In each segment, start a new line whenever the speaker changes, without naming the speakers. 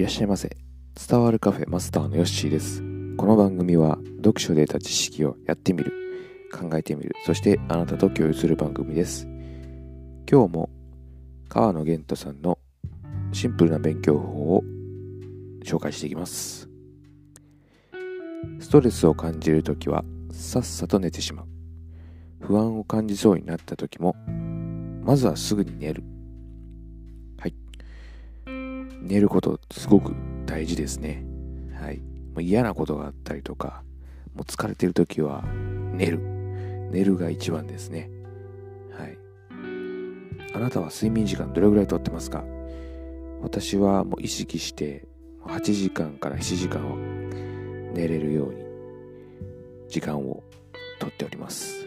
いらっしゃいませ。伝わるカフェマスターのヨッシーです。この番組は読書で得た知識をやってみる、考えてみる、そしてあなたと共有する番組です。今日も川野玄斗さんのシンプルな勉強法を紹介していきます。ストレスを感じるときはさっさと寝てしまう。不安を感じそうになったときもまずはすぐに寝る。寝ることすごく大事ですね。はい。もう嫌なことがあったりとか、もう疲れてる時は寝る。寝るが一番ですね。はい。あなたは睡眠時間どれぐらいとってますか？私はもう意識して8時間から7時間を寝れるように時間をとっております。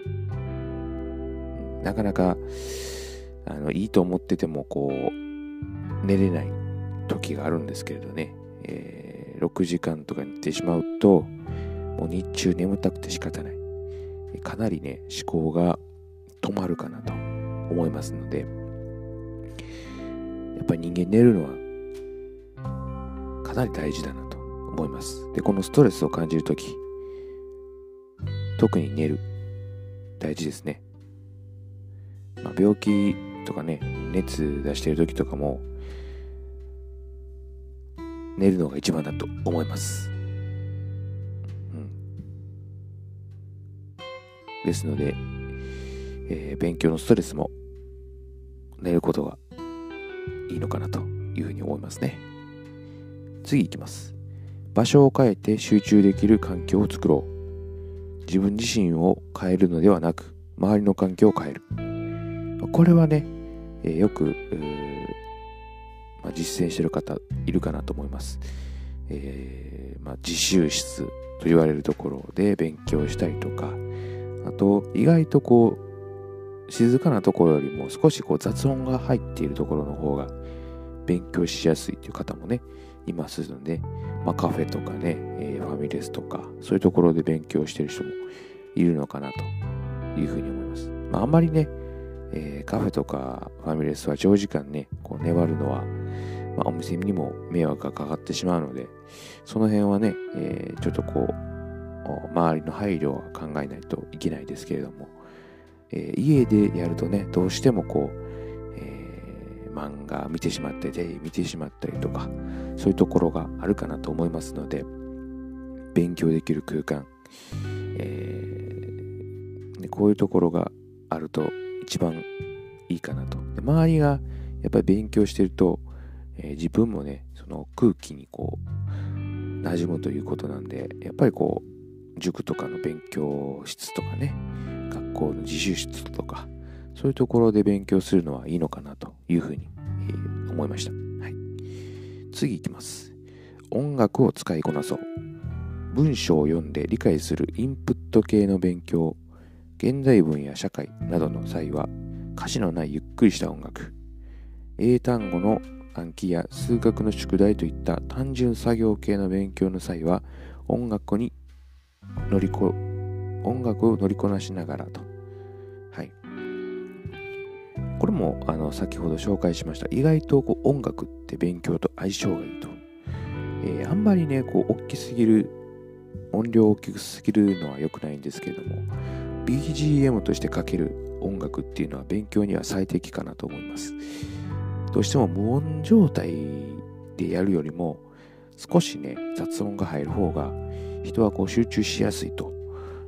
なかなかあのいいと思っててもこう寝れない時があるんですけれどね、えー、6時間とか寝てしまうと、もう日中眠たくて仕方ない。かなりね、思考が止まるかなと思いますので、やっぱり人間寝るのはかなり大事だなと思います。で、このストレスを感じるとき、特に寝る、大事ですね。まあ、病気とかね、熱出してる時とかも、寝るのが一番だと思います。うん、ですので、えー、勉強のストレスも寝ることがいいのかなというふうに思いますね。次いきます。場所を変えて集中できる環境を作ろう。自分自身を変えるのではなく、周りの環境を変える。これはね、えー、よく、まあ、実践してる方いるかなと思います。えー、まあ、自習室と言われるところで勉強したりとか、あと意外とこう静かなところよりも少しこう雑音が入っているところの方が勉強しやすいという方もね、いますので、まあ、カフェとかね、えー、ファミレスとか、そういうところで勉強してる人もいるのかなというふうに思います。まあ、あんまりね、えー、カフェとかファミレスは長時間ね、こう粘るのは、まあ、お店にも迷惑がかかってしまうので、その辺はね、えー、ちょっとこう、周りの配慮は考えないといけないですけれども、えー、家でやるとね、どうしてもこう、えー、漫画見てしまってて、見てしまったりとか、そういうところがあるかなと思いますので、勉強できる空間、えー、こういうところがあると一番いいかなと。で周りがやっぱり勉強してると、えー、自分もね、その空気にこう、馴染むということなんで、やっぱりこう、塾とかの勉強室とかね、学校の自習室とか、そういうところで勉強するのはいいのかなというふうに、えー、思いました。はい。次いきます。音楽を使いこなそう。文章を読んで理解するインプット系の勉強、現代文や社会などの際は、歌詞のないゆっくりした音楽、英単語の暗記や数学の宿題といった単純作業系の勉強の際は音楽に乗りこ音楽を乗りこなしながらと。はい。これもあの先ほど紹介しました意外とこう音楽って勉強と相性がいいと。えー、あんまりね、こう大きすぎる音量大きすぎるのは良くないんですけれども BGM としてかける音楽っていうのは勉強には最適かなと思います。どうしても無音状態でやるよりも少しね雑音が入る方が人はこう集中しやすいと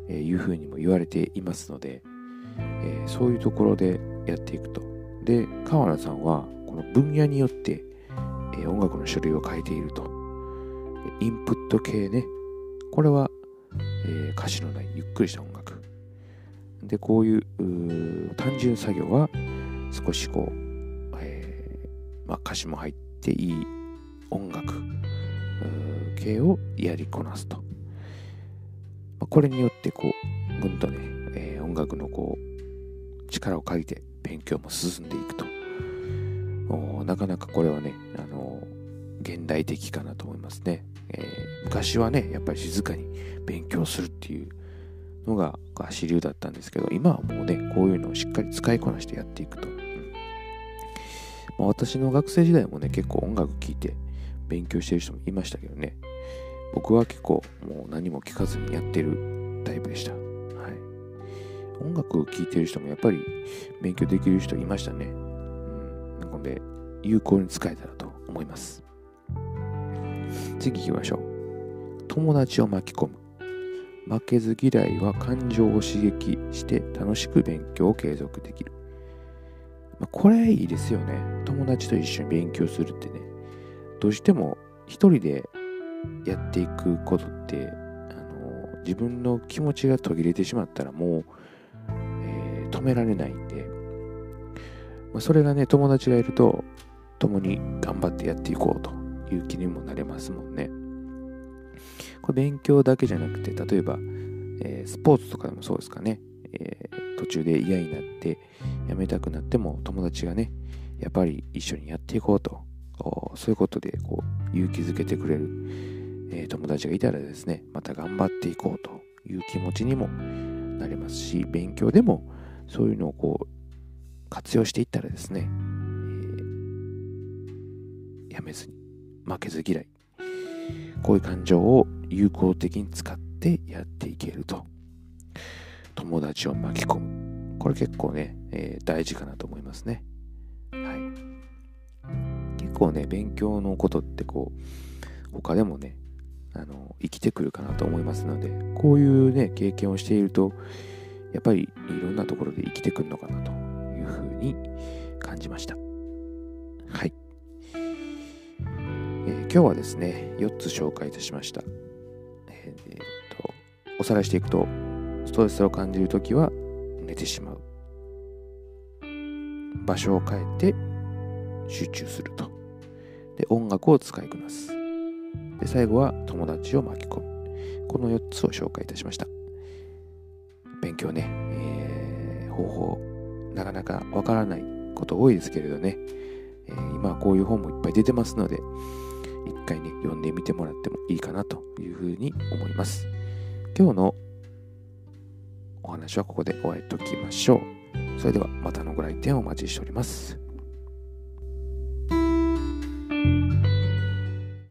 いうふうにも言われていますので、えー、そういうところでやっていくと。で川原さんはこの分野によって、えー、音楽の種類を変えていると。インプット系ね。これは、えー、歌詞のないゆっくりした音楽。でこういう単純作業は少しこうえまあ、歌詞も入っていい音楽系をやりこなすと。まあ、これによってこう、ぐんとね、えー、音楽のこう、力を借りて勉強も進んでいくと。なかなかこれはね、あのー、現代的かなと思いますね、えー、昔はね、やっぱり静かに勉強するっていうのがが主流だったんですけど、今はもうね、こういうのをしっかり使いこなしてやっていくと。まあ、私の学生時代もね、結構音楽聴いて勉強してる人もいましたけどね。僕は結構もう何も聞かずにやってるタイプでした、はい、音楽を聴いてる人もやっぱり勉強できる人いましたね、うん、なので有効に使えたらと思います。次行きましょう。友達を巻き込む。負けず嫌いは感情を刺激して楽しく勉強を継続できる。まあ、これいいですよね。友達と一緒に勉強するってね。どうしても一人でやっていくことって、あの自分の気持ちが途切れてしまったらもう、えー、止められないんで、まあ、それがね、友達がいると共に頑張ってやっていこうという気にもなれますもんね。これ勉強だけじゃなくて、例えば、えー、スポーツとかでもそうですかね、えー、途中で嫌になってやめたくなっても友達がね、やっぱり一緒にやっていこうと、そういうことでこう勇気づけてくれる、えー、友達がいたらですね、また頑張っていこうと。いう気持ちにもなりますし、勉強でもそういうのをこう活用していったらですね、えー、やめずに負けず嫌い。こういう感情を有効的に使ってやっていけると。友達を巻き込む。これ結構ね、えー、大事かなと思いますね。はい。結構ね、勉強のことってこう、他でもね、あの、生きてくるかなと思いますので、こういうね、経験をしていると、やっぱりいろんなところで生きてくるのかなというふうに感じました。はい。え今日はですね、4つ紹介いたしました。えー、とおさらいしていくと、ストレスを感じるときは寝てしまう。場所を変えて集中すると。で、音楽を使いこなす。で、最後は友達を巻き込む。この4つを紹介いたしました。勉強ね、えー、方法、なかなかわからないこと多いですけれどね、えー、今はこういう本もいっぱい出てますので、一回ね、読んでみてもらってもいいかなというふうに思います。今日のお話はここで終えておきましょう。それではまたのご来店をお待ちしております。